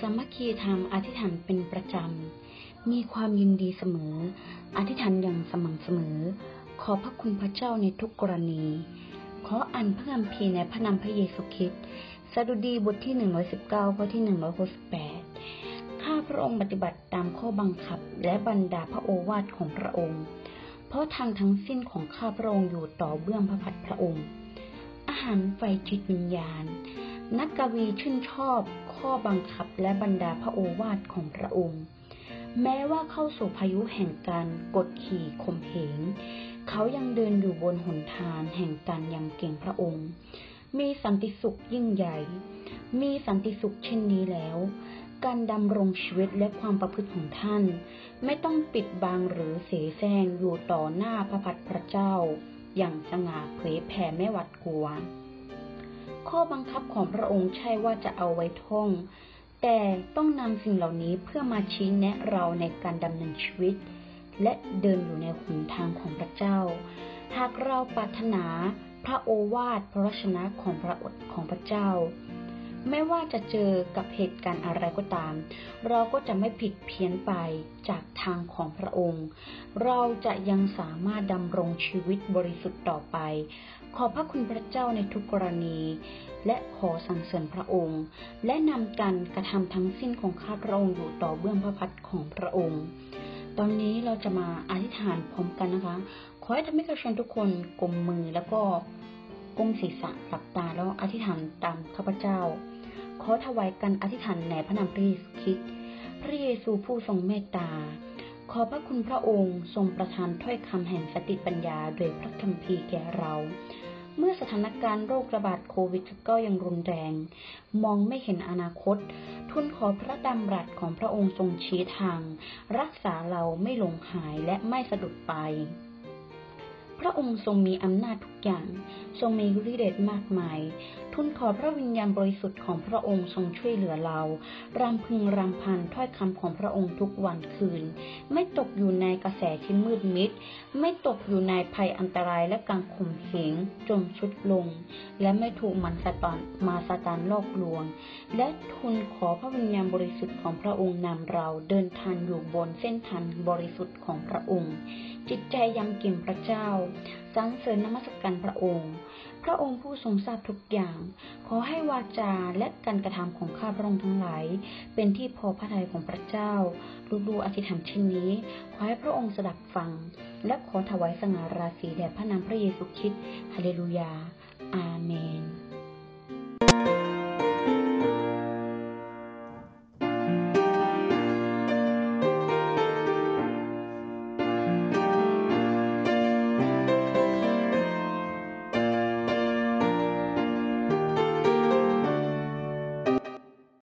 สมัคคีธรรมอธิษฐานเป็นประจำ มีความยินดีเสมอ อธิษฐานอย่างสม่ำเสมอ ขอพระคุณพระเจ้าในทุกกรณี ขออ่านพระคัมภีร์ในพระนามพระเยซูคริสต์สดุดีบทที่ 119 ข้อที่ 168 ข้าพระองค์ปฏิบัติตามข้อบังคับและบรรดาพระโอวาทของพระองค์ เพราะทางทั้งสิ้นของข้าพระองค์อยู่ต่อเบื้องพระพักตร์พระองค์ อาหารไฟจิตวิญญาณ นักกวีชื่นชอบข้อบังคับและบรรดาพระโอวาทของพระองค์ แม้ว่าเข้าสู่พายุแห่งการกดขี่ข่มเหงเขายังเดินอยู่บนหนทางแห่งการยำเก่งพระองค์ มีสันติสุขยิ่งใหญ่ มีสันติสุขเช่นนี้แล้ว การดำรงชีวิตและความประพฤติของท่าน ไม่ต้องปิดบังหรือเสแสร้งอยู่ต่อหน้าพระพักตร์พระเจ้า อย่างสง่าเผยแผ่ไม่หวัดกลัว ข้อบังคับของพระองค์ใช่ว่าจะเอาไว้ท่อง แต่ต้องนำสิ่งเหล่านี้เพื่อมาชี้แนะเราในการดำเนินชีวิต และเดินอยู่ในหนทางของพระเจ้า หากเราปรารถนาพระโอวาทพระชนะของพระอดของพระเจ้า ไม่ว่าจะเจอกับเหตุการณ์อะไรก็ตาม เราก็จะไม่ผิดเพี้ยนไปจากทางของพระองค์ เราจะยังสามารถดำรงชีวิตบริสุทธิ์ต่อไป ขอพระคุณพระเจ้าในทุกกรณี และขอสรรเสริญพระองค์ และนำการกระทำทั้งสิ้นของข้าพระองค์อยู่ต่อเบื้องพระพักของพระองค์ ตอนนี้เราจะมาอธิษฐานพร้อมกันนะคะ ขอให้ทำให้กระชนทุกคนกลมมือแล้วก็ ก้มศีรษะหลับตาแล้วอธิษฐานตามข้าพเจ้า ขอถวายกันอธิษฐานในพระนามพระเยซูคริสต์พระเยซูผู้ทรงเมตตา ขอพระคุณพระองค์ทรงประทานถ้อยคำแห่งสติปัญญาโดยพระคัมภีร์แก่เรา เมื่อสถานการณ์โรคระบาดโควิดก็ยังรุนแรง มองไม่เห็นอนาคต ทุนขอพระดำรัสของพระองค์ทรงชี้ทาง รักษาเราไม่หลงหายและไม่สะดุดไป พระองค์ทรงมีอำนาจทุกอย่าง ทรงมีฤทธิ์เดชมากมาย ทุนขอพระวิญญาณบริสุทธิ์ของพระองค์ทรงช่วยเหลือเรา รำพึงรำพันถ้อยคำของพระองค์ทุกวันคืน ไม่ตกอยู่ในกระแสที่มืดมิด ไม่ตกอยู่ในภัยอันตรายและการข่มเหงจนชุดลง และไม่ถูกมันสตานมาสตานลอกลวง และทุนขอพระวิญญาณบริสุทธิ์ของพระองค์นำเราเดินทางอยู่บนเส้นทางบริสุทธิ์ของพระองค์ จิตใจยำเกรงพระเจ้าสรรเสริญนมัสการพระองค์ พระองค์ผู้ทรงทราบทุกอย่าง ขอให้วาจาและการกระทำของข้าพระองค์ทั้งหลาย เป็นที่พอพระทัยของพระเจ้า ลูกๆอธิษฐานเช่นนี้ ขอให้พระองค์สดับฟัง และขอถวายสง่าราศีแด่พระนามพระเยซูคริสต์ ฮาเลลูยา อาเมน